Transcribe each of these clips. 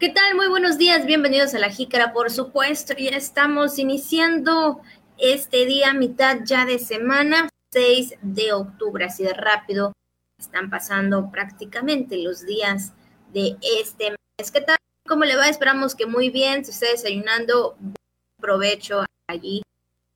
¿Qué tal? Muy buenos días, bienvenidos a la Jícara, por supuesto. Ya estamos iniciando este día, mitad ya de semana, 6 de octubre, así de rápido. Están pasando prácticamente los días de este mes. ¿Qué tal? ¿Cómo le va? Esperamos que muy bien, si está desayunando, provecho allí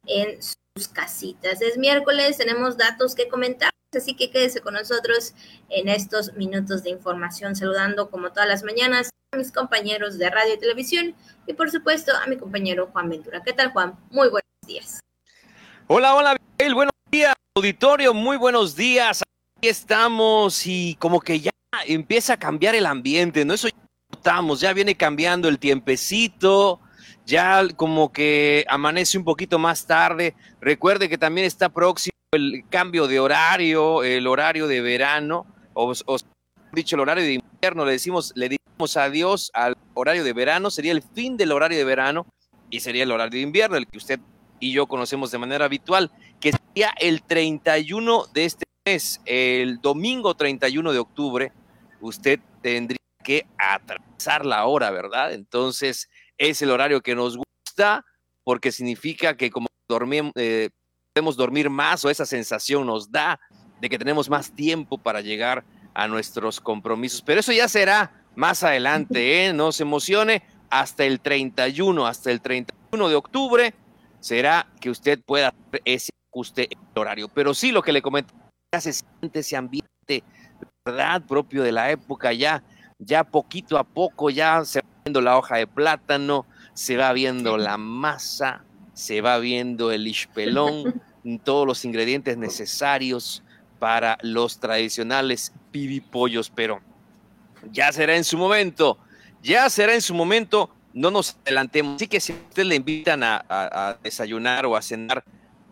en sus casitas. Es miércoles, tenemos datos que comentar, así que quédese con nosotros en estos minutos de información, saludando como todas las mañanas a mis compañeros de radio y televisión y por supuesto a mi compañero Juan Ventura. ¿Qué tal Juan? Muy buenos días. Hola, hola, Miguel. buenos días, auditorio, muy buenos días. Aquí estamos y como que ya empieza a cambiar el ambiente, ¿no? Eso ya notamos, ya viene cambiando el tiempecito, ya como que amanece un poquito más tarde. Recuerde que también está próximo el cambio de horario, el horario de verano, o, dicho el horario de invierno, le decimos, le decimos adiós al horario de verano, sería el fin del horario de verano y sería el horario de invierno, el que usted y yo conocemos de manera habitual, que sería el 31 de este mes, el domingo 31 de octubre, usted tendría que atrasar la hora, ¿verdad? Entonces, es el horario que nos gusta porque significa que como dormimos, eh, podemos dormir más o esa sensación nos da de que tenemos más tiempo para llegar a nuestros compromisos. Pero eso ya será más adelante, ¿eh? No se emocione. Hasta el 31, hasta el 31 de octubre será que usted pueda hacer ese ajuste horario. Pero sí, lo que le comenté, ya se siente ese ambiente, ¿verdad? Propio de la época, ya, ya poquito a poco, ya se va viendo la hoja de plátano, se va viendo la masa, se va viendo el ispelón, todos los ingredientes necesarios para los tradicionales pibipollos, pero ya será en su momento, ya será en su momento, no nos adelantemos. Así que si ustedes le invitan a, desayunar o a cenar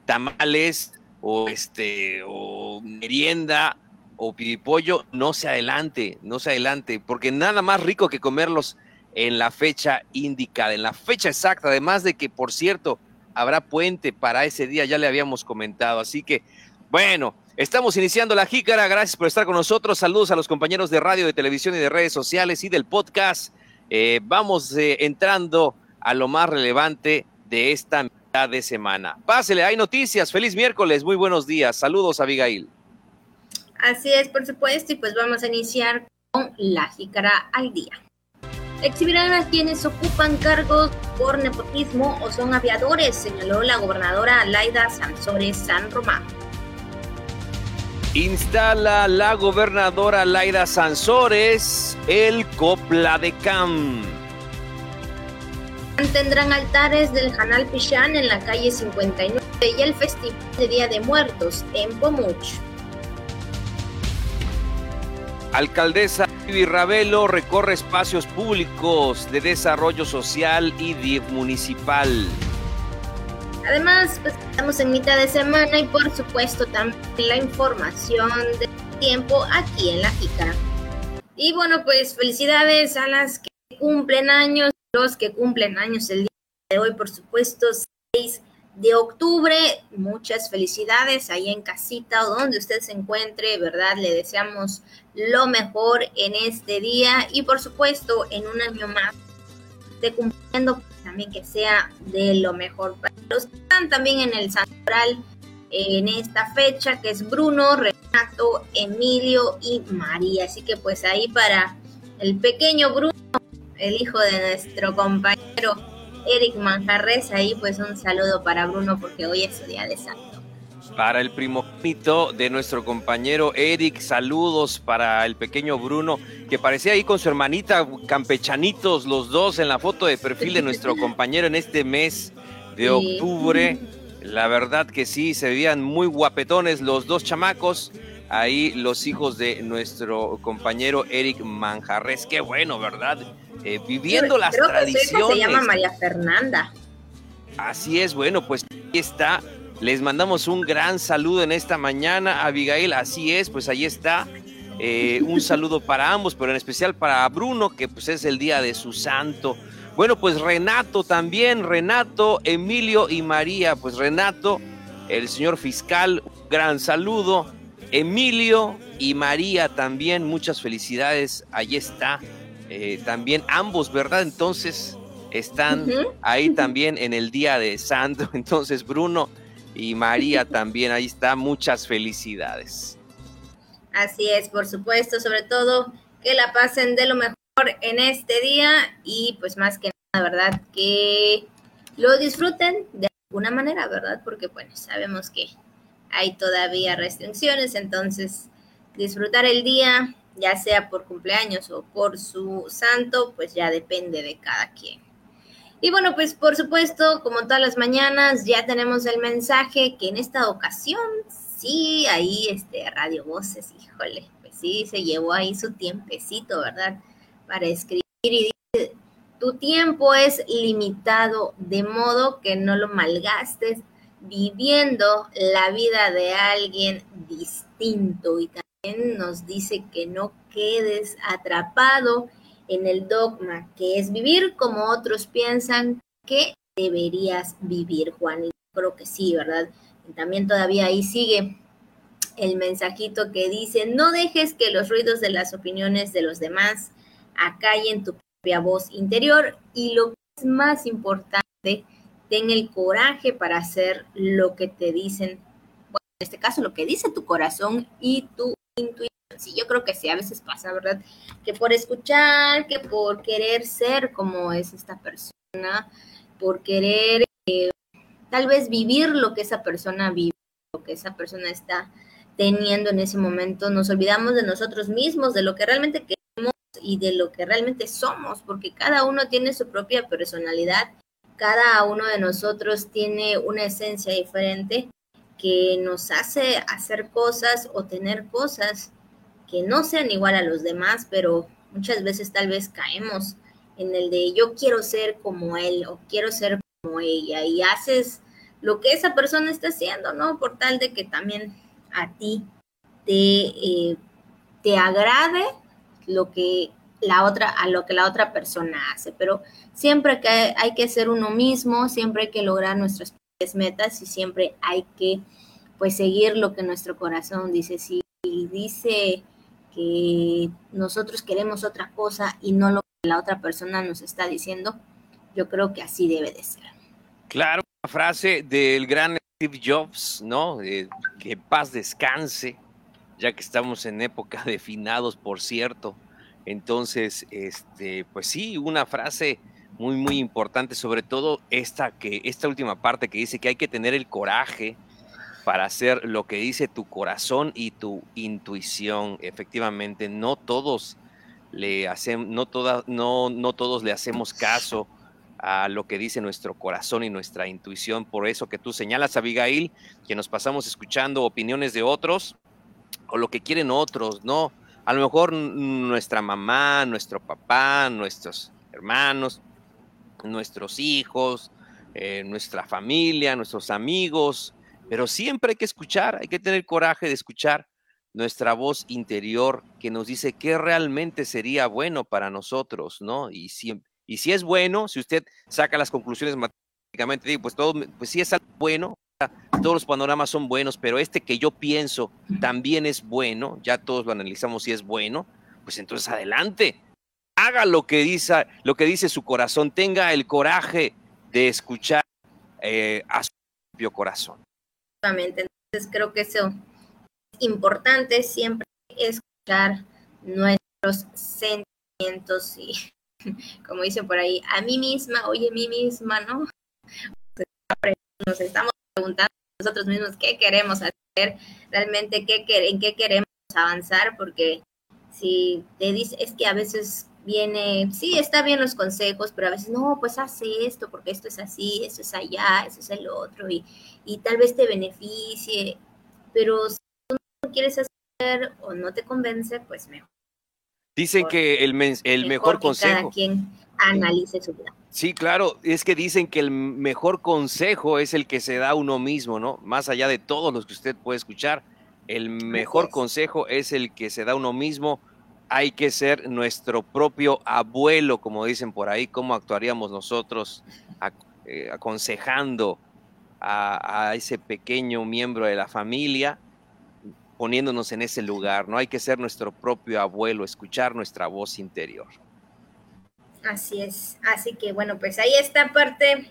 tamales o este o merienda o pibipollo, no se adelante, no se adelante, porque nada más rico que comerlos en la fecha indicada, en la fecha exacta, además de que, por cierto, habrá puente para ese día, ya le habíamos comentado. Así que, bueno, estamos iniciando la jícara. Gracias por estar con nosotros. Saludos a los compañeros de radio, de televisión y de redes sociales y del podcast. Eh, vamos eh, entrando a lo más relevante de esta mitad de semana. Pásele, hay noticias. Feliz miércoles, muy buenos días. Saludos, Abigail. Así es, por supuesto, y pues vamos a iniciar con la jícara al día exhibirán a quienes ocupan cargos por nepotismo o son aviadores, señaló la gobernadora Laida Sansores San Román. Instala la gobernadora Laida Sansores el Copla de Cam. Tendrán altares del Janal Pichán en la calle 59 y el Festival de Día de Muertos en Pomuch. Alcaldesa Vivi Ravelo recorre espacios públicos de desarrollo social y municipal. Además, pues estamos en mitad de semana y por supuesto también la información del tiempo aquí en la Jícara. Y bueno, pues felicidades a las que cumplen años, los que cumplen años el día de hoy, por supuesto, 6 de octubre. Muchas felicidades ahí en casita o donde usted se encuentre, ¿verdad? Le deseamos lo mejor en este día y por supuesto en un año más de cumpliendo también que sea de lo mejor para los que están también en el santoral en esta fecha que es Bruno, Renato, Emilio y María. Así que pues ahí para el pequeño Bruno, el hijo de nuestro compañero Eric Manjarres, ahí pues un saludo para Bruno porque hoy es su día de santo. Para el primogénito de nuestro compañero Eric, saludos para el pequeño Bruno, que parecía ahí con su hermanita, campechanitos los dos en la foto de perfil de nuestro compañero en este mes de octubre. La verdad que sí, se veían muy guapetones los dos chamacos, ahí los hijos de nuestro compañero Eric Manjarres. Qué bueno, ¿verdad? Eh, viviendo las tradiciones. se llama María Fernanda. Así es, bueno, pues ahí está. Les mandamos un gran saludo en esta mañana, Abigail. Así es, pues ahí está. Eh, un saludo para ambos, pero en especial para Bruno, que pues es el día de su santo. Bueno, pues Renato también, Renato, Emilio y María. Pues Renato, el señor fiscal, un gran saludo. Emilio y María también, muchas felicidades. Ahí está eh, también ambos, ¿verdad? Entonces están ahí también en el día de santo. Entonces Bruno y María también, ahí está, muchas felicidades. Así es, por supuesto, sobre todo que la pasen de lo mejor en este día y pues más que nada, ¿verdad? Que lo disfruten de alguna manera, ¿verdad? Porque bueno, sabemos que hay todavía restricciones, entonces disfrutar el día, ya sea por cumpleaños o por su santo, pues ya depende de cada quien. Y bueno, pues por supuesto, como todas las mañanas, ya tenemos el mensaje que en esta ocasión, sí, ahí este Radio Voces, híjole, pues sí, se llevó ahí su tiempecito, ¿verdad? Para escribir y dice, tu tiempo es limitado, de modo que no lo malgastes viviendo la vida de alguien distinto y también nos dice que no quedes atrapado en el dogma, que es vivir como otros piensan que deberías vivir, Juan. Y creo que sí, ¿verdad? También todavía ahí sigue el mensajito que dice, no dejes que los ruidos de las opiniones de los demás acallen tu propia voz interior y lo que es más importante, ten el coraje para hacer lo que te dicen, bueno, en este caso lo que dice tu corazón y tu intuición. Sí, yo creo que sí, a veces pasa, ¿verdad? Que por escuchar, que por querer ser como es esta persona, por querer eh, tal vez vivir lo que esa persona vive, lo que esa persona está teniendo en ese momento, nos olvidamos de nosotros mismos, de lo que realmente queremos y de lo que realmente somos, porque cada uno tiene su propia personalidad, cada uno de nosotros tiene una esencia diferente que nos hace hacer cosas o tener cosas que no sean igual a los demás, pero muchas veces tal vez caemos en el de yo quiero ser como él o quiero ser como ella y haces lo que esa persona está haciendo, ¿no? Por tal de que también a ti te, eh, te agrade lo que la otra, a lo que la otra persona hace, pero siempre que hay que ser uno mismo, siempre hay que lograr nuestras metas y siempre hay que pues seguir lo que nuestro corazón dice. Si dice que nosotros queremos otra cosa y no lo que la otra persona nos está diciendo, yo creo que así debe de ser. Claro, una frase del gran Steve Jobs, ¿no? que paz descanse, ya que estamos en época de finados, por cierto. Entonces, este, pues sí, una frase muy, muy importante, sobre todo esta, que, esta última parte que dice que hay que tener el coraje para hacer lo que dice tu corazón y tu intuición. Efectivamente, no todos le hacemos, no, no, no todos le hacemos caso a lo que dice nuestro corazón y nuestra intuición. Por eso que tú señalas, Abigail, que nos pasamos escuchando opiniones de otros o lo que quieren otros, ¿no? A lo mejor nuestra mamá, nuestro papá, nuestros hermanos, nuestros hijos, eh, nuestra familia, nuestros amigos, pero siempre hay que escuchar, hay que tener coraje de escuchar nuestra voz interior que nos dice qué realmente sería bueno para nosotros, ¿no? Y si, y si es bueno, si usted saca las conclusiones matemáticamente, pues todo, pues sí es bueno, todos los panoramas son buenos, pero este que yo pienso también es bueno, ya todos lo analizamos si es bueno, pues entonces adelante, haga lo que dice, lo que dice su corazón, tenga el coraje de escuchar eh, a su propio corazón. Entonces creo que eso es importante siempre escuchar nuestros sentimientos y como dicen por ahí, a mí misma, oye, a mí misma, ¿no? Nos estamos preguntando nosotros mismos qué queremos hacer, realmente qué, en qué queremos avanzar, porque si te dice, es que a veces viene, sí, está bien los consejos, pero a veces, no, pues hace esto, porque esto es así, esto es allá, eso es el otro, y, y tal vez te beneficie, pero si tú no quieres hacer o no te convence, pues mejor. Dicen que el, el mejor, consejo. Cada quien analice su vida. Sí, claro, es que dicen que el mejor consejo es el que se da uno mismo, ¿no? Más allá de todos los que usted puede escuchar, el mejor consejo es el que se da uno mismo hay que ser nuestro propio abuelo, como dicen por ahí, cómo actuaríamos nosotros eh, aconsejando a, ese pequeño miembro de la familia, poniéndonos en ese lugar, ¿no? Hay que ser nuestro propio abuelo, escuchar nuestra voz interior. Así es. Así que bueno, pues ahí está parte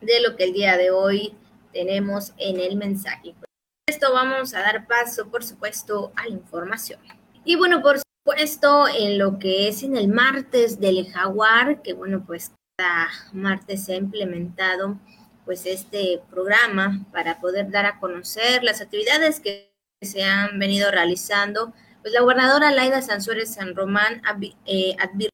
de lo que el día de hoy tenemos en el mensaje. Por esto vamos a dar paso, por supuesto, a la información. Y bueno, por supuesto, en lo que es en el martes del jaguar, que bueno, pues cada martes se ha implementado pues este programa para poder dar a conocer las actividades que se han venido realizando. Pues la gobernadora Laida Sanzuárez San Román eh, advirtió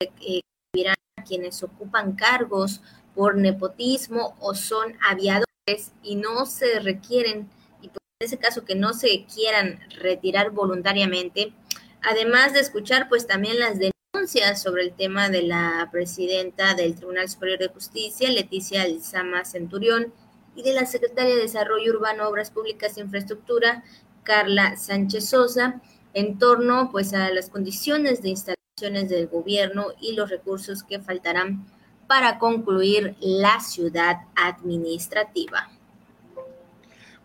que eh, quienes ocupan cargos por nepotismo o son aviadores y no se requieren, y pues en ese caso que no se quieran retirar voluntariamente, además de escuchar pues también las denuncias sobre el tema de la presidenta del Tribunal Superior de Justicia, Leticia Lizama Centurión, y de la secretaria de Desarrollo Urbano, Obras Públicas e Infraestructura, Carla Sánchez Sosa, en torno pues a las condiciones de instalaciones del gobierno y los recursos que faltarán para concluir la ciudad administrativa.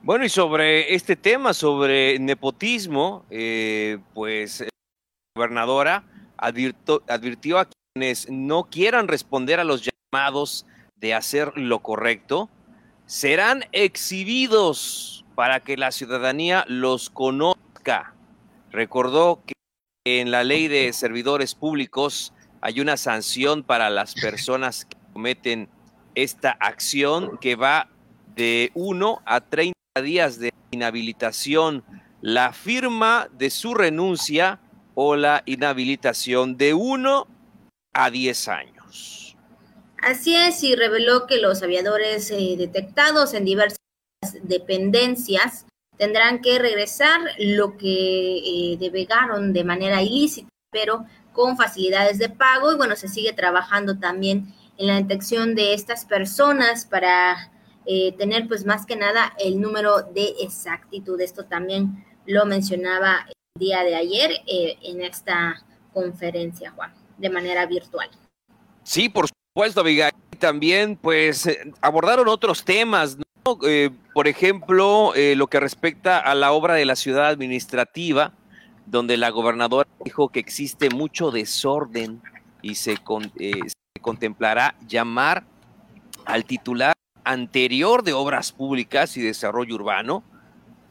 Bueno, y sobre este tema, sobre nepotismo, eh, pues la gobernadora advirtió a quienes no quieran responder a los llamados de hacer lo correcto, serán exhibidos para que la ciudadanía los conozca. Recordó que en la ley de servidores públicos hay una sanción para las personas que cometen esta acción que va de 1 a 30 días de inhabilitación, la firma de su renuncia o la inhabilitación de 1 a 10 años. Así es, y reveló que los aviadores eh, detectados en diversas dependencias tendrán que regresar lo que eh, devegaron de manera ilícita, pero con facilidades de pago y bueno, se sigue trabajando también en la detección de estas personas para eh, tener pues más que nada el número de exactitud. Esto también lo mencionaba el día de ayer eh, en esta conferencia, Juan, de manera virtual. Sí, por supuesto, Abigail. También pues eh, abordaron otros temas, ¿no? por ejemplo, lo que respecta a la obra de la ciudad administrativa, donde la gobernadora dijo que existe mucho desorden y se, eh, contemplará llamar al titular anterior de Obras Públicas y Desarrollo Urbano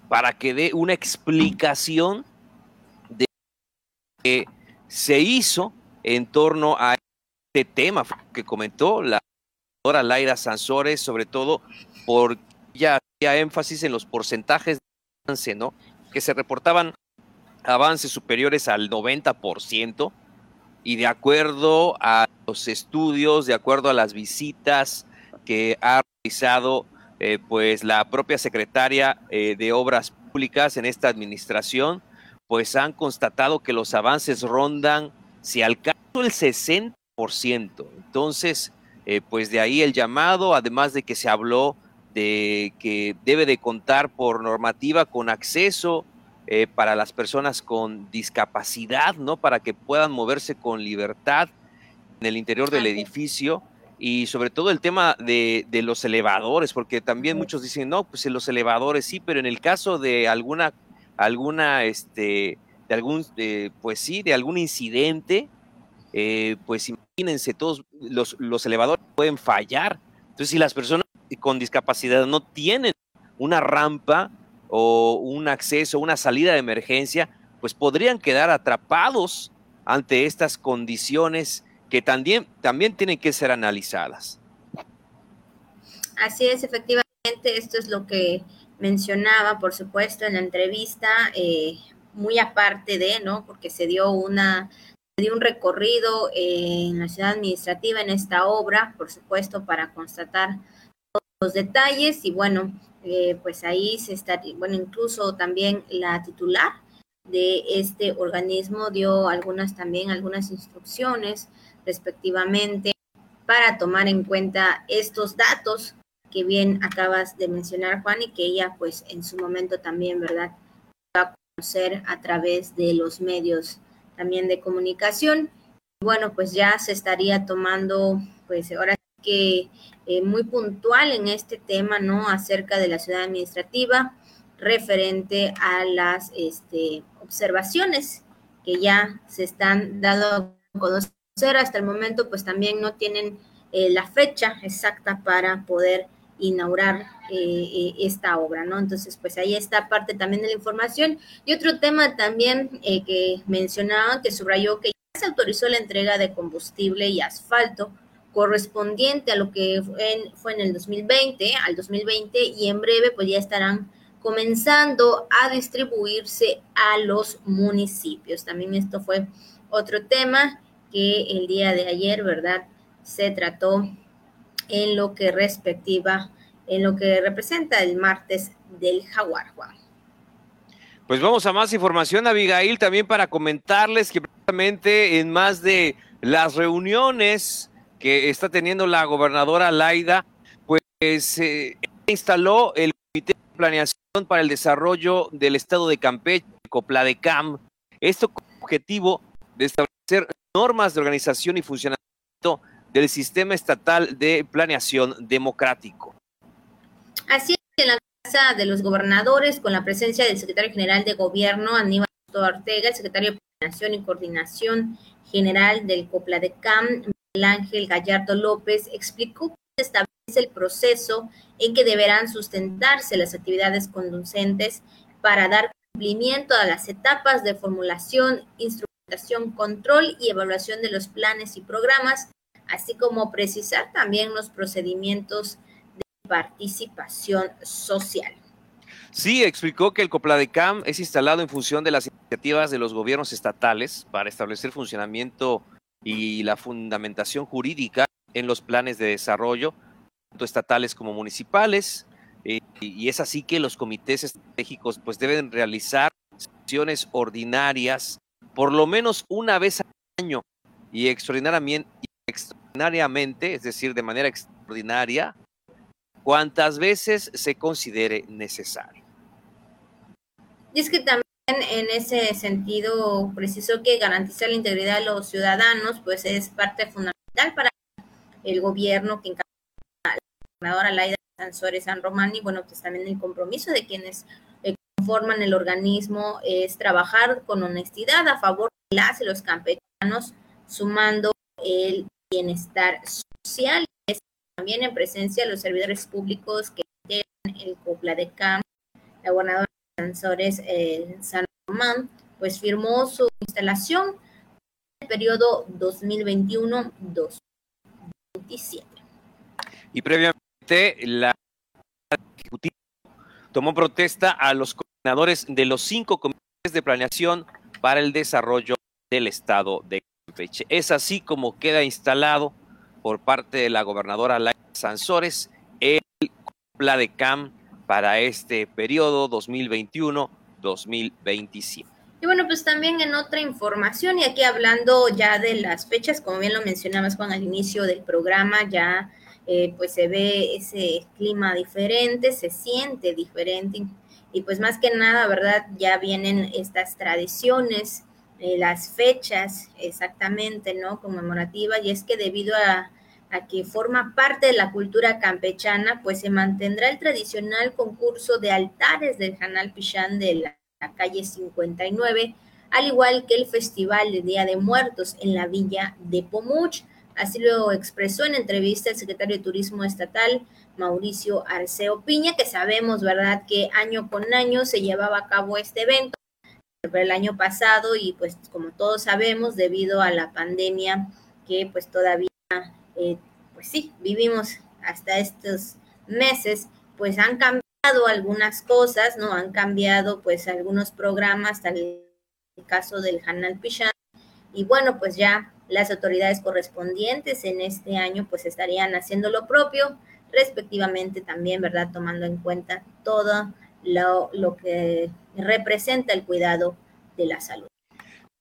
para que dé una explicación de lo que se hizo en torno a este tema que comentó la gobernadora Laira Sansores, sobre todo porque ella hacía énfasis en los porcentajes de avance, ¿no? Que se reportaban avances superiores al 90% y de acuerdo a los estudios, de acuerdo a las visitas que ha realizado eh, pues la propia secretaria eh, de Obras Públicas en esta administración, pues han constatado que los avances rondan, si al caso, el 60%. Entonces, eh, pues de ahí el llamado, además de que se habló de que debe de contar por normativa con acceso para las personas con discapacidad, ¿no? Para que puedan moverse con libertad en el interior del edificio y sobre todo el tema de, los elevadores, porque también muchos dicen, no, pues en los elevadores sí, pero en el caso de alguna, alguna, este, de algún, pues sí, de algún incidente, eh, pues imagínense, todos los, los elevadores pueden fallar. Entonces, si las personas con discapacidad no tienen una rampa, o un acceso, una salida de emergencia, pues podrían quedar atrapados ante estas condiciones que también, también tienen que ser analizadas. Así es, efectivamente, esto es lo que mencionaba, por supuesto, en la entrevista, eh, muy aparte de, ¿no? Porque se dio una un recorrido en la ciudad administrativa en esta obra, por supuesto, para constatar todos los detalles y bueno, eh, pues ahí se está, bueno, incluso también la titular de este organismo dio algunas también, algunas instrucciones respectivamente para tomar en cuenta estos datos que bien acabas de mencionar, Juan, y que ella pues en su momento también, ¿verdad? Va a conocer a través de los medios también de comunicación. Bueno, pues ya se estaría tomando, pues ahora que eh, muy puntual en este tema, ¿no? Acerca de la ciudad administrativa referente a las este, observaciones que ya se están dando a conocer conocer. Hasta el momento, pues también no tienen eh, la fecha exacta para poder inaugurar eh, esta obra, ¿no? Entonces, pues ahí está parte también de la información. Y otro tema también que mencionaba, que subrayó que ya se autorizó la entrega de combustible y asfalto correspondiente a lo que fue en, el 2020, al 2020, y en breve pues ya estarán comenzando a distribuirse a los municipios. También esto fue otro tema que el día de ayer, ¿verdad? Se trató en lo que respectiva, en lo que representa el martes del jaguar, Juan. Pues vamos a más información, Abigail, también para comentarles que precisamente en más de las reuniones que está teniendo la gobernadora Laida, pues se instaló el Comité de Planeación para el Desarrollo del Estado de Campeche, COPLADECAM. Esto con objetivo de establecer normas de organización y funcionamiento del sistema estatal de planeación democrático. Así es, en la Casa de los Gobernadores, con la presencia del secretario general de Gobierno, Aníbal Ortega, el secretario de Planeación y Coordinación General del COPLADECAM, Ángel Gallardo López, explicó que se establece el proceso en que deberán sustentarse las actividades conducentes para dar cumplimiento a las etapas de formulación, instrumentación, control y evaluación de los planes y programas, así como precisar también los procedimientos de participación social. Sí, explicó que el COPLADECAM es instalado en función de las iniciativas de los gobiernos estatales para establecer funcionamiento y la fundamentación jurídica en los planes de desarrollo, tanto estatales como municipales. Eh, y es así que los comités estratégicos pues deben realizar sesiones ordinarias por lo menos una vez al año y extraordinariamente, es decir, de manera extraordinaria, cuantas veces se considere necesario. Y es que también en ese sentido precisó que garantizar la integridad de los ciudadanos pues es parte fundamental para el gobierno que encabeza la gobernadora Laida Sansores San Román y bueno pues también el compromiso de quienes conforman el organismo es trabajar con honestidad a favor de las y los campechanos sumando el bienestar social también en presencia de los servidores públicos que tienen el COPLA de CAM, la gobernadora Sansores eh, San Román, pues firmó su instalación en el periodo 2021-2027. Y previamente, la tomó protesta a los coordinadores de los cinco comités de planeación para el desarrollo del Estado de Campeche. Es así como queda instalado por parte de la gobernadora Laia Sansores el CAM para este periodo 2021-2027. Y bueno, pues también en otra información, y aquí hablando ya de las fechas, como bien lo mencionabas Juan al inicio del programa, ya eh, pues se ve ese clima diferente, se siente diferente, y pues más que nada, ¿verdad? Ya vienen estas tradiciones, eh, las fechas exactamente, ¿no? Conmemorativas, y es que debido a a que forma parte de la cultura campechana, pues se mantendrá el tradicional concurso de altares del Canal Pichán de la, calle 59, al igual que el Festival de Día de Muertos en la villa de Pomuch. Así lo expresó en entrevista el secretario de Turismo Estatal, Mauricio Arceo Piña, que sabemos, ¿verdad?, que año con año se llevaba a cabo este evento, pero el año pasado y pues como todos sabemos, debido a la pandemia que pues todavía eh, pues sí, vivimos hasta estos meses, pues han cambiado algunas cosas, ¿no? Han cambiado pues algunos programas, tal el caso del Hanal Pichán, y bueno, pues ya las autoridades correspondientes en este año pues estarían haciendo lo propio, respectivamente también, ¿verdad? Tomando en cuenta todo lo, lo que representa el cuidado de la salud.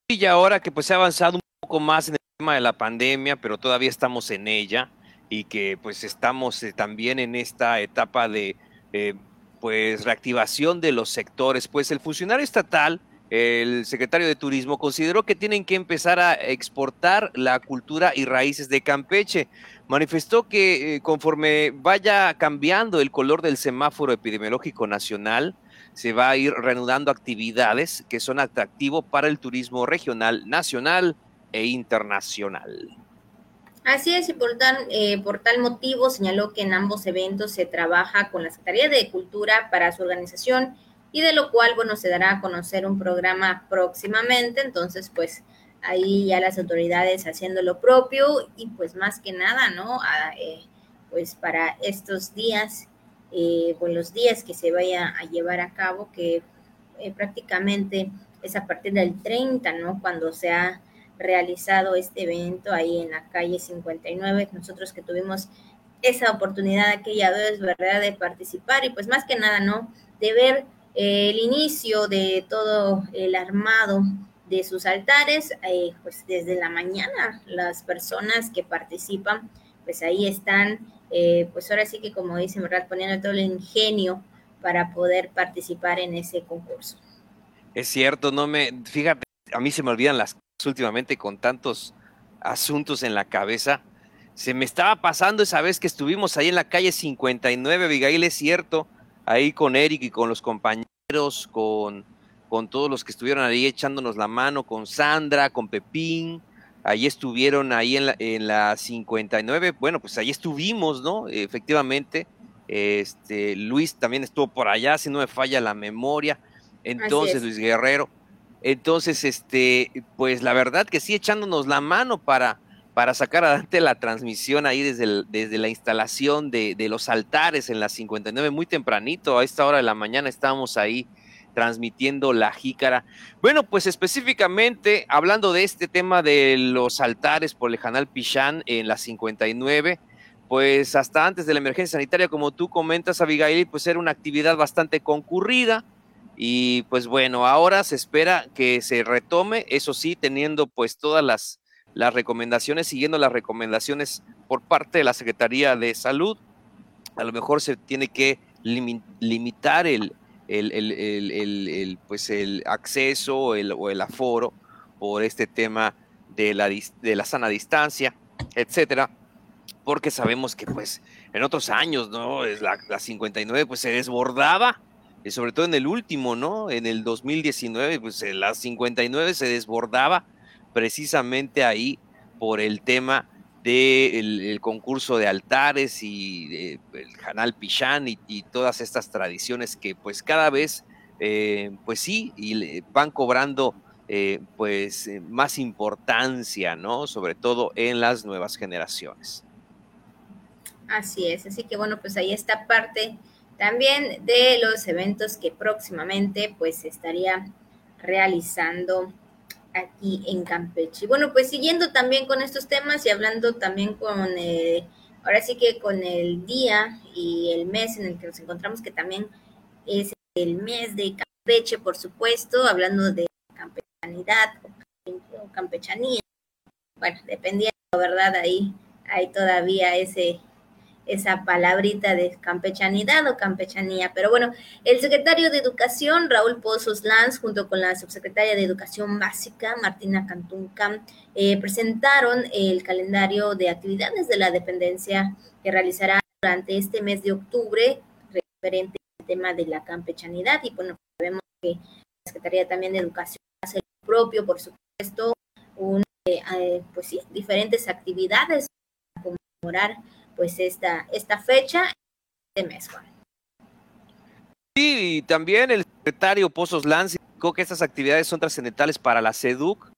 Y ahora que pues se ha avanzado un poco más en el tema de la pandemia, pero todavía estamos en ella y que pues estamos eh, también en esta etapa de eh, pues reactivación de los sectores, pues el funcionario estatal, el secretario de Turismo, consideró que tienen que empezar a exportar la cultura y raíces de Campeche. Manifestó que eh, conforme vaya cambiando el color del semáforo epidemiológico nacional, se va a ir reanudando actividades que son atractivo para el turismo regional, nacional e internacional. Así es, y por tal, eh, por tal motivo señaló que en ambos eventos se trabaja con la Secretaría de Cultura para su organización y de lo cual, bueno, se dará a conocer un programa próximamente, entonces, pues ahí ya las autoridades haciendo lo propio y pues más que nada, ¿no? Eh, pues para estos días, eh, pues los días que se vaya a llevar a cabo, que eh, prácticamente es a partir del 30, ¿no? Cuando se ha realizado este evento ahí en la calle 59, nosotros que tuvimos esa oportunidad aquella vez, ¿verdad?, de participar y pues más que nada, ¿no?, de ver el inicio de todo el armado de sus altares, eh, pues desde la mañana las personas que participan, pues ahí están, eh, pues ahora sí que como dicen, ¿verdad? Poniendo todo el ingenio para poder participar en ese concurso. Es cierto, no me, fíjate, a mí se me olvidan las cosas últimamente con tantos asuntos en la cabeza. Se me estaba pasando esa vez que estuvimos ahí en la calle 59, Abigail, es cierto, ahí con Eric y con los compañeros, con con todos los que estuvieron ahí echándonos la mano, con Sandra, con Pepín, ahí estuvieron ahí en la, en la 59, bueno, pues ahí estuvimos, ¿no? Efectivamente, este, Luis también estuvo por allá, si no me falla la memoria, entonces Luis Guerrero, entonces, este, pues la verdad que sí, echándonos la mano para, para sacar adelante la transmisión ahí desde, desde la instalación de, los altares en la 59, muy tempranito, a esta hora de la mañana estábamos ahí transmitiendo la jícara. Bueno, pues específicamente hablando de este tema de los altares por el Canal Pichán en la 59, pues hasta antes de la emergencia sanitaria, como tú comentas, Abigail, pues era una actividad bastante concurrida. Y pues bueno, ahora se espera que se retome, eso sí, teniendo pues todas las, las recomendaciones, siguiendo las recomendaciones por parte de la Secretaría de Salud. A lo mejor se tiene que limitar el, el, el, pues el acceso o el aforo por este tema de la, de la sana distancia, etcétera, porque sabemos que pues en otros años, ¿no? La 59 pues se desbordaba, y sobre todo en el último, ¿no? En el 2019, pues la 59 se desbordaba precisamente ahí por el tema del el concurso de altares y el canal Pichán y, todas estas tradiciones que pues cada vez, eh, pues sí, y van cobrando eh, pues eh, más importancia, ¿no? Sobre todo en las nuevas generaciones. Así es, así que bueno, pues ahí está parte también de los eventos que próximamente pues estaría realizando aquí en Campeche. Bueno, pues siguiendo también con estos temas y hablando también con, eh, ahora sí que con el día y el mes en el que nos encontramos, que también es el mes de Campeche, por supuesto, hablando de campechanidad o campechanía. Bueno, dependiendo, ¿verdad? Ahí hay todavía ese esa palabrita de campechanidad o campechanía. Pero bueno, el secretario de Educación, Raúl Pozos Lanz, junto con la subsecretaria de Educación Básica, Martina Cantunca, eh, presentaron el calendario de actividades de la dependencia que realizará durante este mes de octubre, referente al tema de la campechanidad. Y bueno, sabemos que la Secretaría también de Educación hace lo propio, por supuesto, un, eh, eh, pues sí, diferentes actividades para conmemorar pues esta, esta fecha de mes, Sí, y también el secretario Pozos Lanz indicó que estas actividades son trascendentales para la SEDUC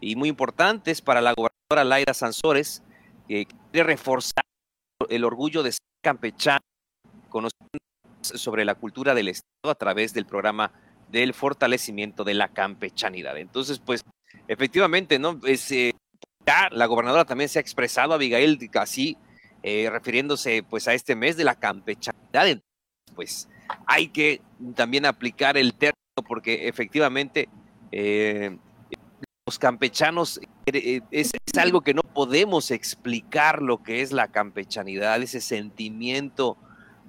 y muy importantes para la gobernadora Laira Sansores, que quiere reforzar el orgullo de ser campechano, conociendo sobre la cultura del Estado a través del programa del fortalecimiento de la campechanidad. Entonces, pues, efectivamente, ¿no? Es, eh, la gobernadora también se ha expresado, Abigail, así eh, refiriéndose pues a este mes de la campechanidad. Pues hay que también aplicar el término porque efectivamente eh, los campechanos eh, es, algo que no podemos explicar lo que es la campechanidad, ese sentimiento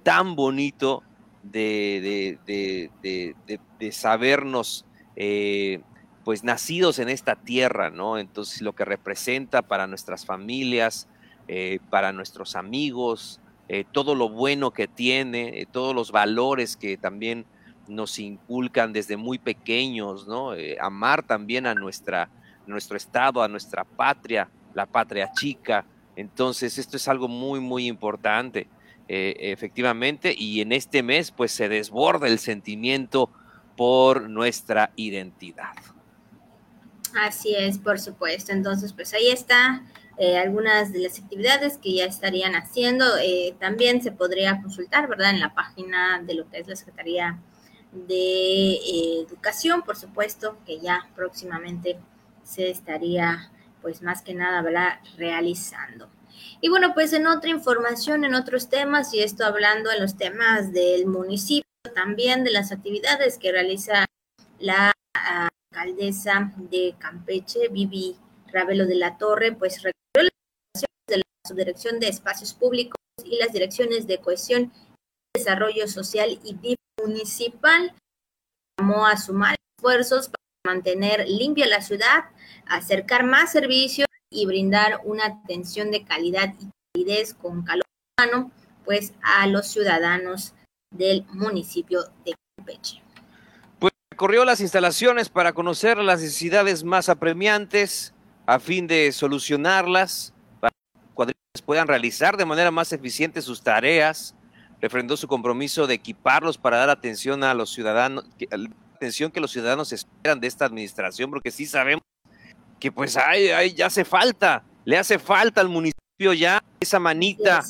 tan bonito de, de, sabernos pues nacidos en esta tierra, ¿no? Entonces lo que representa para nuestras familias, eh, para nuestros amigos, eh, todo lo bueno que tiene, eh, todos los valores que también nos inculcan desde muy pequeños, ¿no? amar también a nuestra, nuestro estado, a nuestra patria, la patria chica. Entonces, esto es algo muy, muy importante, efectivamente, y en este mes, pues se desborda el sentimiento por nuestra identidad. Así es, por supuesto. Entonces, pues ahí está eh, algunas de las actividades que ya estarían haciendo. Eh, también se podría consultar, ¿verdad? En la página de lo que es la Secretaría de Educación, por supuesto, que ya próximamente se estaría pues más que nada, ¿verdad? Realizando. Y bueno, pues en otra información, en otros temas, y esto hablando en los temas del municipio, también de las actividades que realiza la alcaldesa de Campeche, Vivi Ravelo de la Torre, pues recorrió las de la Subdirección de Espacios Públicos y las direcciones de cohesión, desarrollo social y municipal. Llamó a sumar esfuerzos para mantener limpia la ciudad, acercar más servicios y brindar una atención de calidad y calidez con calor humano, pues a los ciudadanos del municipio de Campeche. Pues recorrió las instalaciones para conocer las necesidades más apremiantes a fin de solucionarlas para que los cuadrillas puedan realizar de manera más eficiente sus tareas. Refrendó su compromiso de equiparlos para dar atención a los ciudadanos, atención que los ciudadanos esperan de esta administración, porque sí sabemos que pues ay, ya hace falta, le hace falta al municipio ya esa manita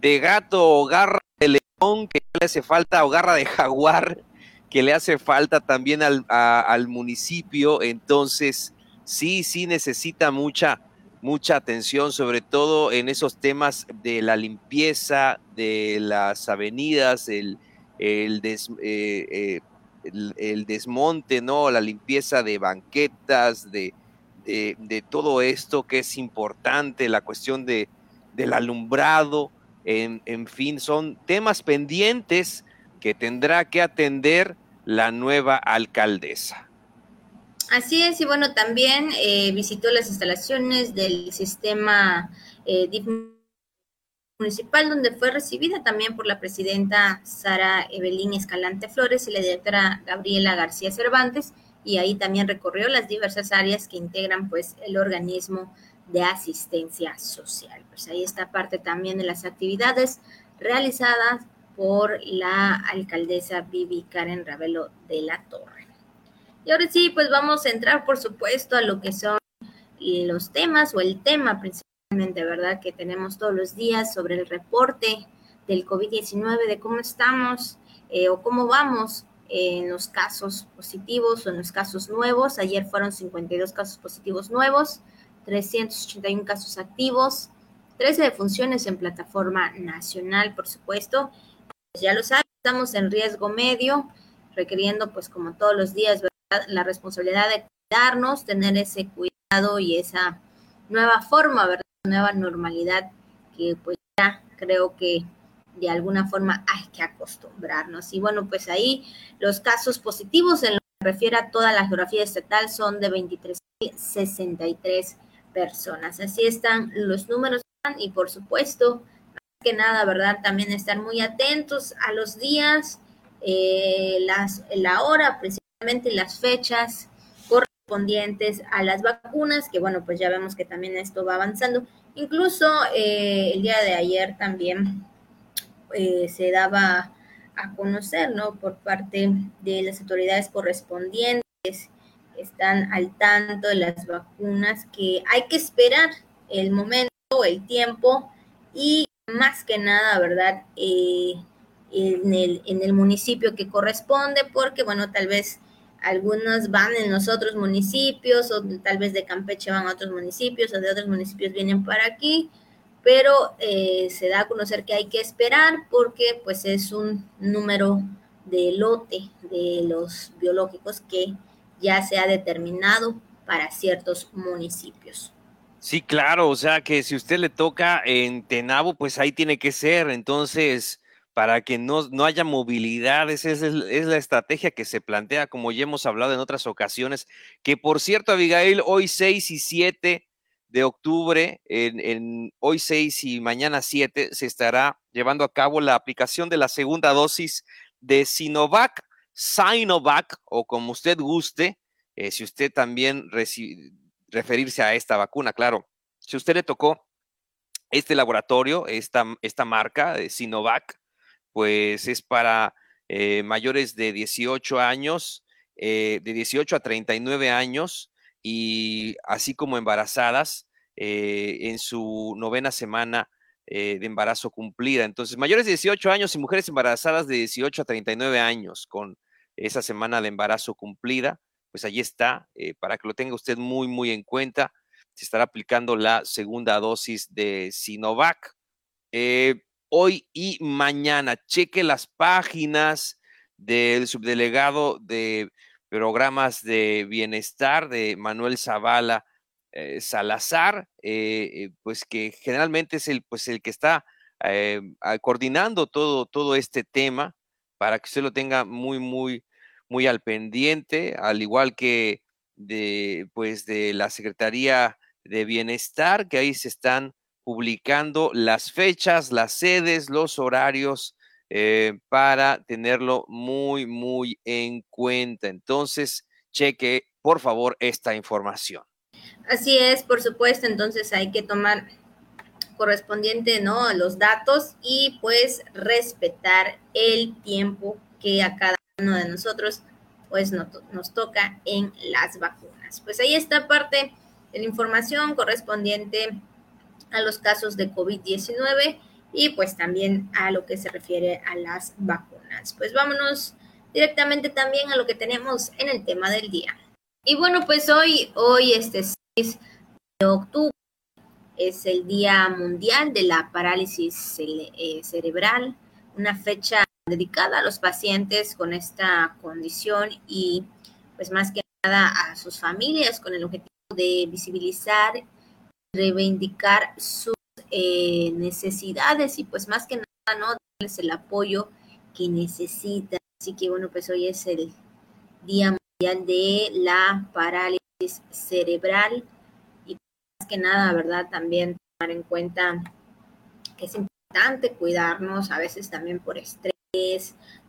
de gato o garra de león que le hace falta o garra de jaguar que le hace falta también al, al municipio. Entonces, sí, sí necesita mucha, mucha atención, sobre todo en esos temas de la limpieza de las avenidas, eh, eh, el desmonte, ¿no? La limpieza de banquetas, de, de, todo esto que es importante, la cuestión de, del alumbrado, en, en, fin, son temas pendientes que tendrá que atender la nueva alcaldesa. Así es, y bueno, también eh, visitó las instalaciones del sistema eh, municipal, donde fue recibida también por la presidenta Sara Evelyn Escalante Flores y la directora Gabriela García Cervantes, y ahí también recorrió las diversas áreas que integran pues el organismo de asistencia social. Pues ahí está parte también de las actividades realizadas por la alcaldesa Vivi Karen Ravelo de la Torre. Y ahora sí, pues vamos a entrar por supuesto a lo que son los temas o el tema principalmente, ¿verdad? Que tenemos todos los días sobre el reporte del COVID-19, de cómo estamos eh, o cómo vamos en los casos positivos o en los casos nuevos. Ayer fueron 52 casos positivos nuevos, 381 casos activos, 13 defunciones en plataforma nacional, por supuesto. Pues ya lo saben, estamos en riesgo medio, requiriendo, pues como todos los días, la responsabilidad de cuidarnos, tener ese cuidado y esa nueva forma, ¿verdad? Nueva normalidad que pues ya creo que de alguna forma hay que acostumbrarnos. Y bueno, pues ahí los casos positivos en lo que refiere a toda la geografía estatal son de 23.063 personas. Así están los números y por supuesto, más que nada, ¿verdad? También estar muy atentos a los días, eh, las, la hora, principalmente las fechas correspondientes a las vacunas, que bueno, pues ya vemos que también esto va avanzando. Incluso eh, el día de ayer también eh, se daba a conocer, ¿no? Por parte de las autoridades correspondientes, están al tanto de las vacunas, que hay que esperar el momento, el tiempo y más que nada, ¿verdad? Eh, en, el, en el municipio que corresponde, porque, bueno, tal vez algunos van en los otros municipios, o tal vez de Campeche van a otros municipios, o de otros municipios vienen para aquí, pero eh, se da a conocer que hay que esperar porque pues es un número de lote de los biológicos que ya se ha determinado para ciertos municipios. Sí, claro, o sea que si usted le toca en Tenabo, pues ahí tiene que ser, entonces, para que no, no haya movilidad, esa es, es, la estrategia que se plantea, como ya hemos hablado en otras ocasiones, que por cierto, Abigail, hoy 6 y 7 de octubre, en, hoy 6 y mañana 7, se estará llevando a cabo la aplicación de la segunda dosis de Sinovac, Sinovac, o como usted guste, eh, si usted también referirse a esta vacuna, claro. Si usted le tocó este laboratorio, esta, esta marca de Sinovac, pues es para eh, mayores de 18 años, de 18 a 39 años, y así como embarazadas en su novena semana de embarazo cumplida. Entonces, mayores de 18 años y mujeres embarazadas de 18 a 39 años con esa semana de embarazo cumplida, pues allí está, eh, para que lo tenga usted muy, muy en cuenta. Se estará aplicando la segunda dosis de Sinovac. Eh, hoy y mañana, cheque las páginas del subdelegado de programas de bienestar de Manuel Zavala eh, Salazar, pues que generalmente es el, pues el que está coordinando todo, todo este tema para que usted lo tenga muy, muy muy al pendiente, al igual que de, pues, de la Secretaría de Bienestar, que ahí se están publicando las fechas, las sedes, los horarios eh, para tenerlo muy, muy en cuenta. Entonces, cheque, por favor, esta información. Así es, por supuesto, entonces hay que tomar correspondiente, ¿no? Los datos y pues respetar el tiempo que a cada uno de nosotros pues nos toca en las vacunas. Pues ahí está parte de la información correspondiente a los casos de COVID-19 y pues también a lo que se refiere a las vacunas. Pues vámonos directamente también a lo que tenemos en el tema del día. Y bueno, pues hoy, hoy este 6 de octubre es el Día Mundial de la Parálisis eh, Cerebral, una fecha dedicada a los pacientes con esta condición y pues más que nada a sus familias con el objetivo de visibilizar, reivindicar sus eh, necesidades y pues más que nada, ¿no? Darles el apoyo que necesitan. Así que bueno, pues hoy es el Día Mundial de la Parálisis Cerebral y más que nada, ¿verdad? También tomar en cuenta que es importante cuidarnos, a veces también por estrés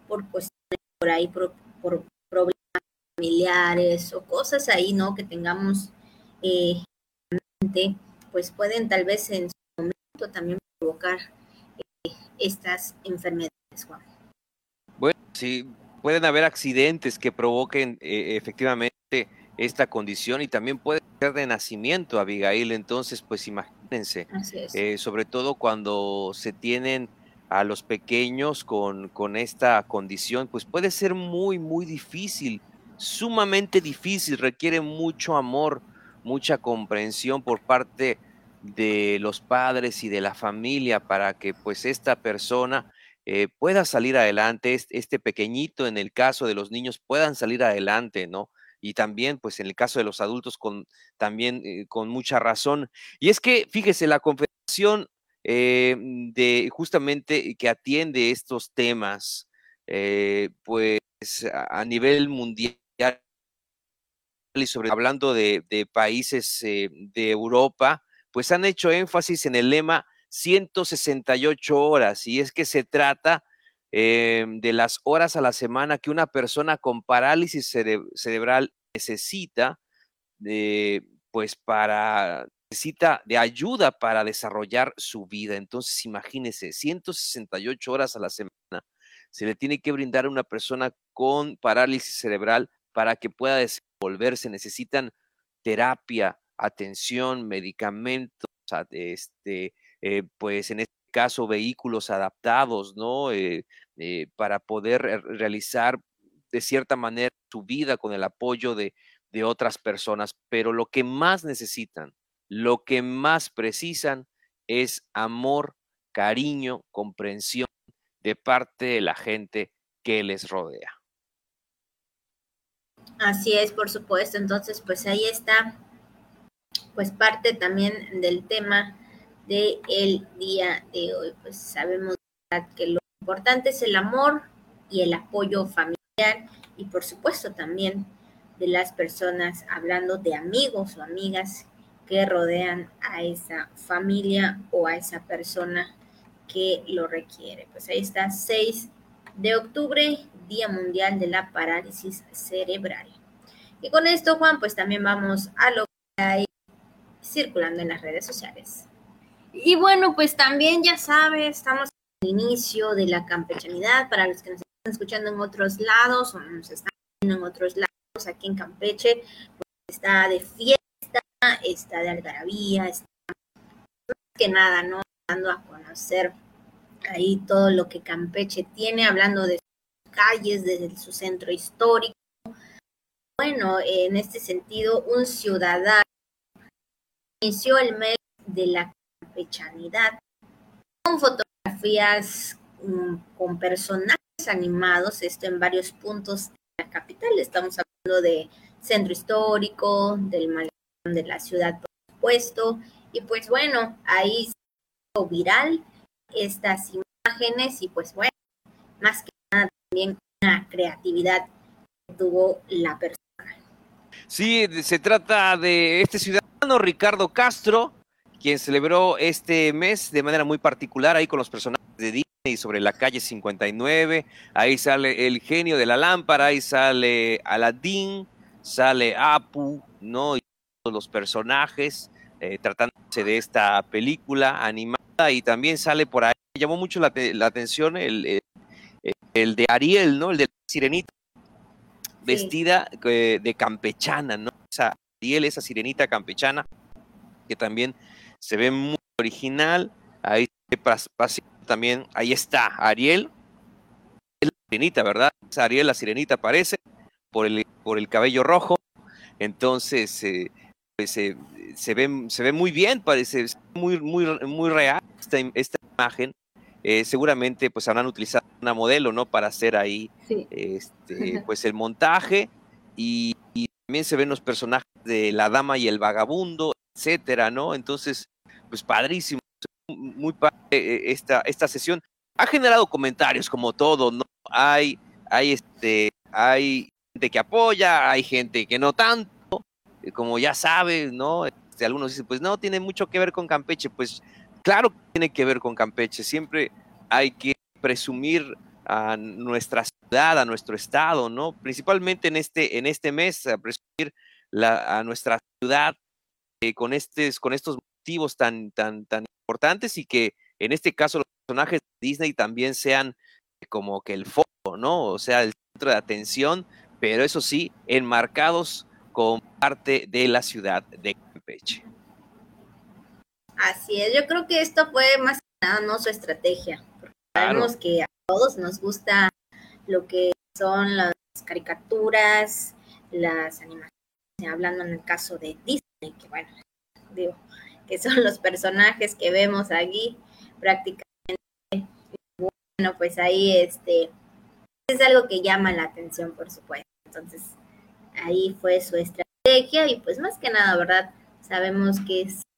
por cuestiones por ahí, por, problemas familiares o cosas ahí, ¿no? Que tengamos eh, pues pueden tal vez en su momento también provocar eh, estas enfermedades, Juan. Bueno, sí, pueden haber accidentes que provoquen eh, efectivamente esta condición y también puede ser de nacimiento, Abigail. Entonces, pues imagínense, sobre todo cuando se tienen a los pequeños con, con esta condición, pues puede ser muy, muy difícil, sumamente difícil, requiere mucho amor, mucha comprensión por parte de los padres y de la familia para que pues esta persona eh, pueda salir adelante, este pequeñito en el caso de los niños puedan salir adelante, ¿no? Y también pues en el caso de los adultos con también eh, con mucha razón. Y es que fíjese, la Confederación eh, de justamente que atiende estos temas, pues a, nivel mundial y sobre hablando de, países eh, de Europa, pues han hecho énfasis en el lema 168 horas y es que se trata de las horas a la semana que una persona con parálisis cerebral necesita de, pues para necesita de ayuda para desarrollar su vida. Entonces, imagínese, 168 horas a la semana se le tiene que brindar a una persona con parálisis cerebral para que pueda desenvolverse. Necesitan terapia, atención, medicamentos, este, eh, pues en este caso vehículos adaptados, ¿no? Eh, eh, para poder realizar de cierta manera su vida con el apoyo de, de otras personas. Pero lo que más necesitan lo que más precisan es amor, cariño, comprensión de parte de la gente que les rodea. Así es, por supuesto. Entonces, pues ahí está, pues parte también del tema del el día de hoy. Pues sabemos que lo importante es el amor y el apoyo familiar y por supuesto también de las personas, hablando de amigos o amigas que rodean a esa familia o a esa persona que lo requiere. Pues ahí está, 6 de octubre, Día Mundial de la Parálisis Cerebral. Y con esto, Juan, pues también vamos a lo que hay circulando en las redes sociales. Y bueno, pues también ya sabes, estamos el inicio de la campechanidad para los que nos están escuchando en otros lados o nos están viendo en otros lados aquí en Campeche, pues está de fiesta, está de algarabía, está más que nada, ¿no? Dando a conocer ahí todo lo que Campeche tiene, hablando de calles, desde su centro histórico. Bueno, en este sentido, un ciudadano inició el mes de la campechanidad con fotografías mm, con personajes animados, esto en varios puntos de la capital. Estamos hablando de centro histórico, del malecón de la ciudad, por supuesto. Y pues bueno, ahí se viral estas imágenes y pues bueno, más que también una creatividad que tuvo la persona. Sí, se trata de este ciudadano Ricardo Castro, quien celebró este mes de manera muy particular ahí con los personajes de Disney sobre la calle 59. Ahí sale el genio de la lámpara, ahí sale Aladdin, sale Apu, ¿no? Y todos los personajes eh, tratándose de esta película animada y también sale por ahí, llamó mucho la, atención el, el, de Ariel, ¿no? El de la sirenita, vestida eh, de campechana, ¿no? Esa Ariel, esa sirenita campechana, que también se ve muy original. Ahí también, ahí está Ariel, es la sirenita, ¿verdad? Ariel, la sirenita aparece por el, por el cabello rojo. Entonces, eh, pues, se, ve, se ve muy bien, parece muy, muy, muy real esta, esta imagen. Eh, seguramente pues habrán utilizado una modelo, ¿no? Para hacer ahí este, pues el montaje y, también se ven los personajes de la dama y el vagabundo, etcétera, ¿no? Entonces, pues padrísimo, muy padre eh, esta, esta sesión. Ha generado comentarios como todo, ¿no? Hay, hay este, hay gente que apoya, hay gente que no tanto, eh, como ya sabes, ¿no? Este, algunos dicen, pues no, tiene mucho que ver con Campeche, pues claro que tiene que ver con Campeche, siempre hay que presumir a nuestra ciudad, a nuestro estado, ¿no? Principalmente en este, en este mes, a presumir la, a nuestra ciudad eh, con, estes, con estos motivos tan, tan, tan importantes y que en este caso los personajes de Disney también sean como que el foco, ¿no? O sea, el centro de atención pero eso sí, enmarcados con parte de la ciudad de Campeche. Así es, yo creo que esto fue más que nada no su estrategia, porque sabemos que a todos nos gusta lo que son las caricaturas, las animaciones, hablando en el caso de Disney, que bueno, digo, que son los personajes que vemos aquí prácticamente. Bueno, pues ahí este es algo que llama la atención, por supuesto. Entonces, ahí fue su estrategia y pues más que nada, ¿verdad? Sabemos que es que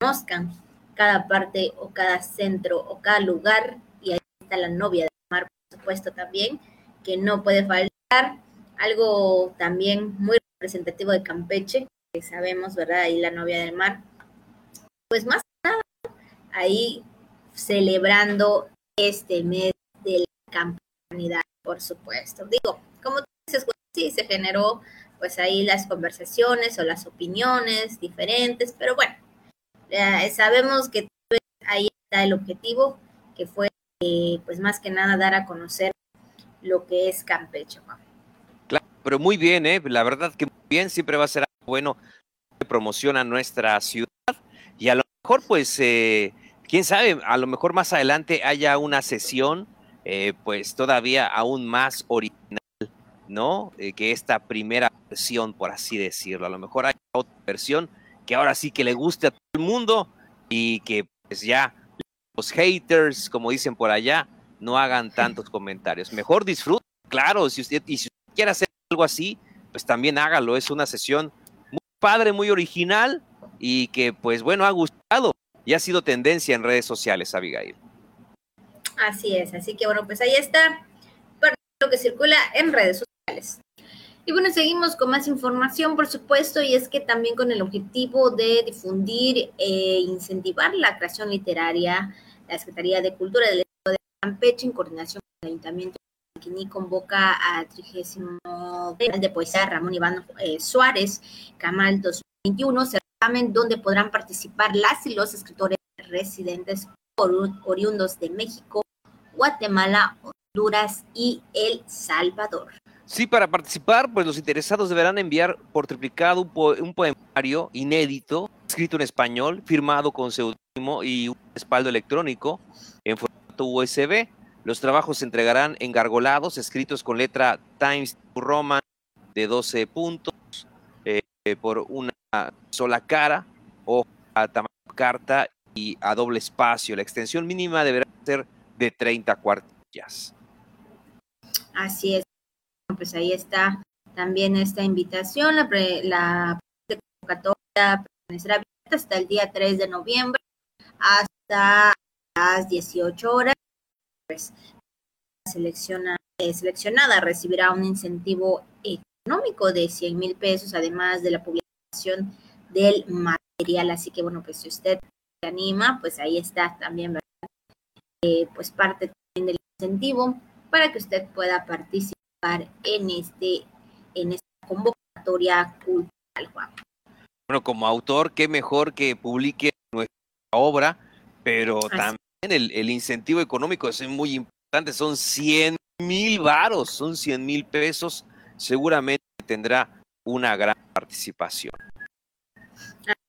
conozcan cada parte o cada centro o cada lugar y ahí está la novia de mar, por supuesto también, que no puede faltar. Algo también muy representativo de Campeche, que sabemos, ¿verdad? Ahí la novia del mar. Pues más que nada, ahí celebrando este mes de la campaña, por supuesto. Digo, como tú dices, pues, se generó pues ahí las conversaciones o las opiniones diferentes, pero bueno, sabemos que ahí está el objetivo, que fue eh, pues más que nada dar a conocer lo que es Campeche. Claro, pero muy bien, ¿eh? la verdad que muy bien, siempre va a ser algo bueno que promociona nuestra ciudad y a lo mejor pues, eh, quién sabe, a lo mejor más adelante haya una sesión eh, pues todavía aún más original ¿no? Eh, que esta primera versión, por así decirlo. A lo mejor hay otra versión que ahora sí que le guste a todo el mundo y que pues ya los haters, como dicen por allá, no hagan tantos comentarios. Mejor disfruten, claro, si usted, y si usted quiere hacer algo así, pues también hágalo. Es una sesión muy padre, muy original y que pues bueno, ha gustado y ha sido tendencia en redes sociales, Abigail. Así es, así que bueno, pues ahí está lo que circula en redes sociales y bueno, seguimos con más información, por supuesto, y es que también con el objetivo de difundir e incentivar la creación literaria, la Secretaría de Cultura del Estado de Campeche, en coordinación con el Ayuntamiento de Quini, convoca a 30 de Poesía Ramón Iván eh, Suárez, Camal 2021, se certamen donde podrán participar las y los escritores residentes oriundos de México, Guatemala, Honduras y El Salvador. Sí, para participar, pues los interesados deberán enviar por triplicado un, poemario inédito, escrito en español, firmado con seudónimo y un respaldo electrónico en formato USB. Los trabajos se entregarán engargolados, escritos con letra Times Roman de 12 puntos eh, por una sola cara, o a tamaño carta y a doble espacio. La extensión mínima deberá ser de 30 cuartillas. Así es pues ahí está también esta invitación. La, la convocatoria permanecerá abierta hasta el día 3 de noviembre, hasta las 18 horas. Pues, selecciona, eh, seleccionada recibirá un incentivo económico de 100 mil pesos, además de la publicación del material. Así que, bueno, pues si usted se anima, pues ahí está también, eh, pues parte también del incentivo para que usted pueda participar en este en esta convocatoria cultural, Juan. Bueno, como autor, qué mejor que publique nuestra obra, pero también el, incentivo económico es muy importante, son 100 mil varos, son 100 mil pesos, seguramente tendrá una gran participación.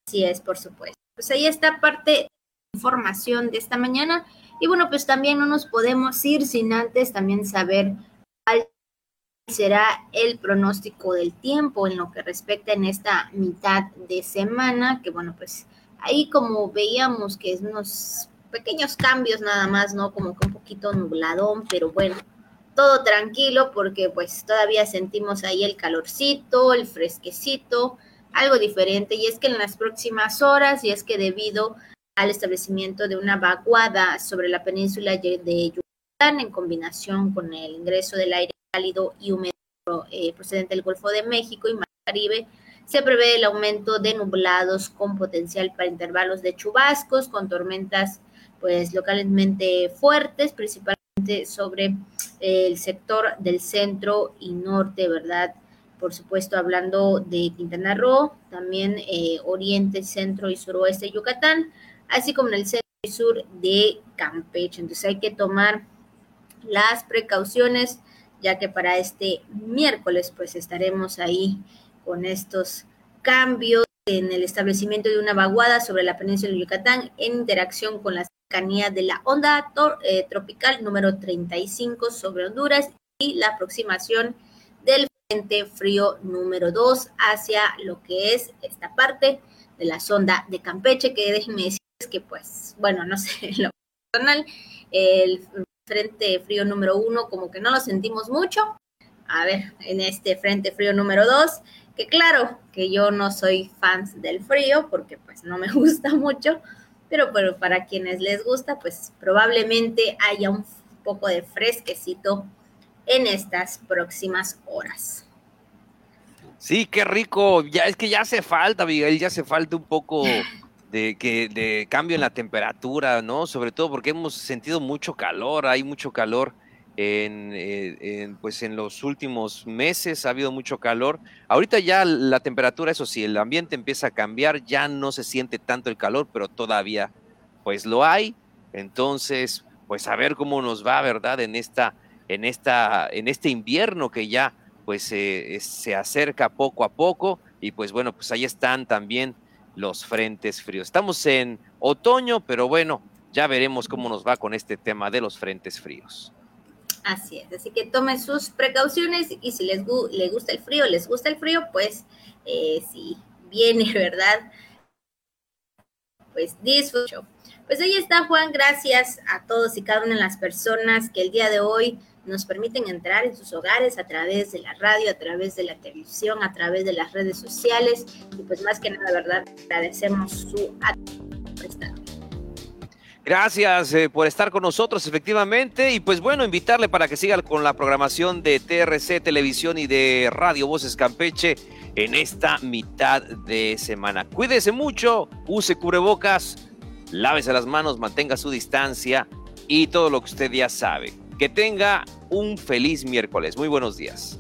Así es, por supuesto. Pues ahí está parte de información de esta mañana. Y bueno, pues también no nos podemos ir sin antes también saber será el pronóstico del tiempo en lo que respecta en esta mitad de semana, que bueno, pues ahí como veíamos que es unos pequeños cambios nada más, ¿no? Como que un poquito nubladón, pero bueno, todo tranquilo porque pues todavía sentimos ahí el calorcito, el fresquecito, algo diferente y es que en las próximas horas y es que debido al establecimiento de una vaguada sobre la península de en combinación con el ingreso del aire cálido y húmedo eh, procedente del Golfo de México y Mar Caribe, se prevé el aumento de nublados con potencial para intervalos de chubascos, con tormentas pues localmente fuertes, principalmente sobre el sector del centro y norte, ¿verdad? Por supuesto, hablando de Quintana Roo, también eh, oriente, centro y suroeste de Yucatán, así como en el centro y sur de Campeche. Entonces hay que tomar las precauciones ya que para este miércoles pues estaremos ahí con estos cambios en el establecimiento de una vaguada sobre la península de Yucatán en interacción con la cercanía de la onda eh, tropical número 35 sobre Honduras y la aproximación del frente frío número 2 hacia lo que es esta parte de la sonda de Campeche, que déjenme decirles que pues, bueno, no sé, lo personal, el frente frío número uno como que no lo sentimos mucho. A ver, en este frente frío número dos, que claro que yo no soy fan del frío porque pues no me gusta mucho, pero, pero para quienes les gusta, pues probablemente haya un poco de fresquecito en estas próximas horas. Sí, qué rico. Ya es que ya hace falta, Miguel, ya hace falta un poco de, que, de cambio en la temperatura, ¿no? Sobre todo porque hemos sentido mucho calor, hay mucho calor en, eh, pues en los últimos meses, ha habido mucho calor. Ahorita ya la temperatura, eso sí, el ambiente empieza a cambiar, ya no se siente tanto el calor, pero todavía pues lo hay. Entonces, pues a ver cómo nos va, ¿verdad? En esta, en esta, en este invierno que ya pues se acerca poco a poco y pues bueno, pues ahí están también los frentes fríos. Estamos en otoño, pero bueno, ya veremos cómo nos va con este tema de los frentes fríos. Así es, así que tomen sus precauciones y si les, les gusta el frío, les gusta el frío, pues eh, si viene, ¿verdad? Pues disfruto. Pues ahí está Juan, gracias a todos y cada una de las personas que el día de hoy nos permiten entrar en sus hogares a través de la radio, a través de la televisión, a través de las redes sociales y pues más que nada, ¿verdad? Agradecemos su atención. Gracias eh, por estar con nosotros, efectivamente. Y pues bueno, invitarle para que siga con la programación de TRC Televisión y de Radio Voces Campeche en esta mitad de semana. Cuídese mucho, use cubrebocas, lávese las manos, mantenga su distancia y todo lo que usted ya sabe. Que tenga un feliz miércoles. Muy buenos días.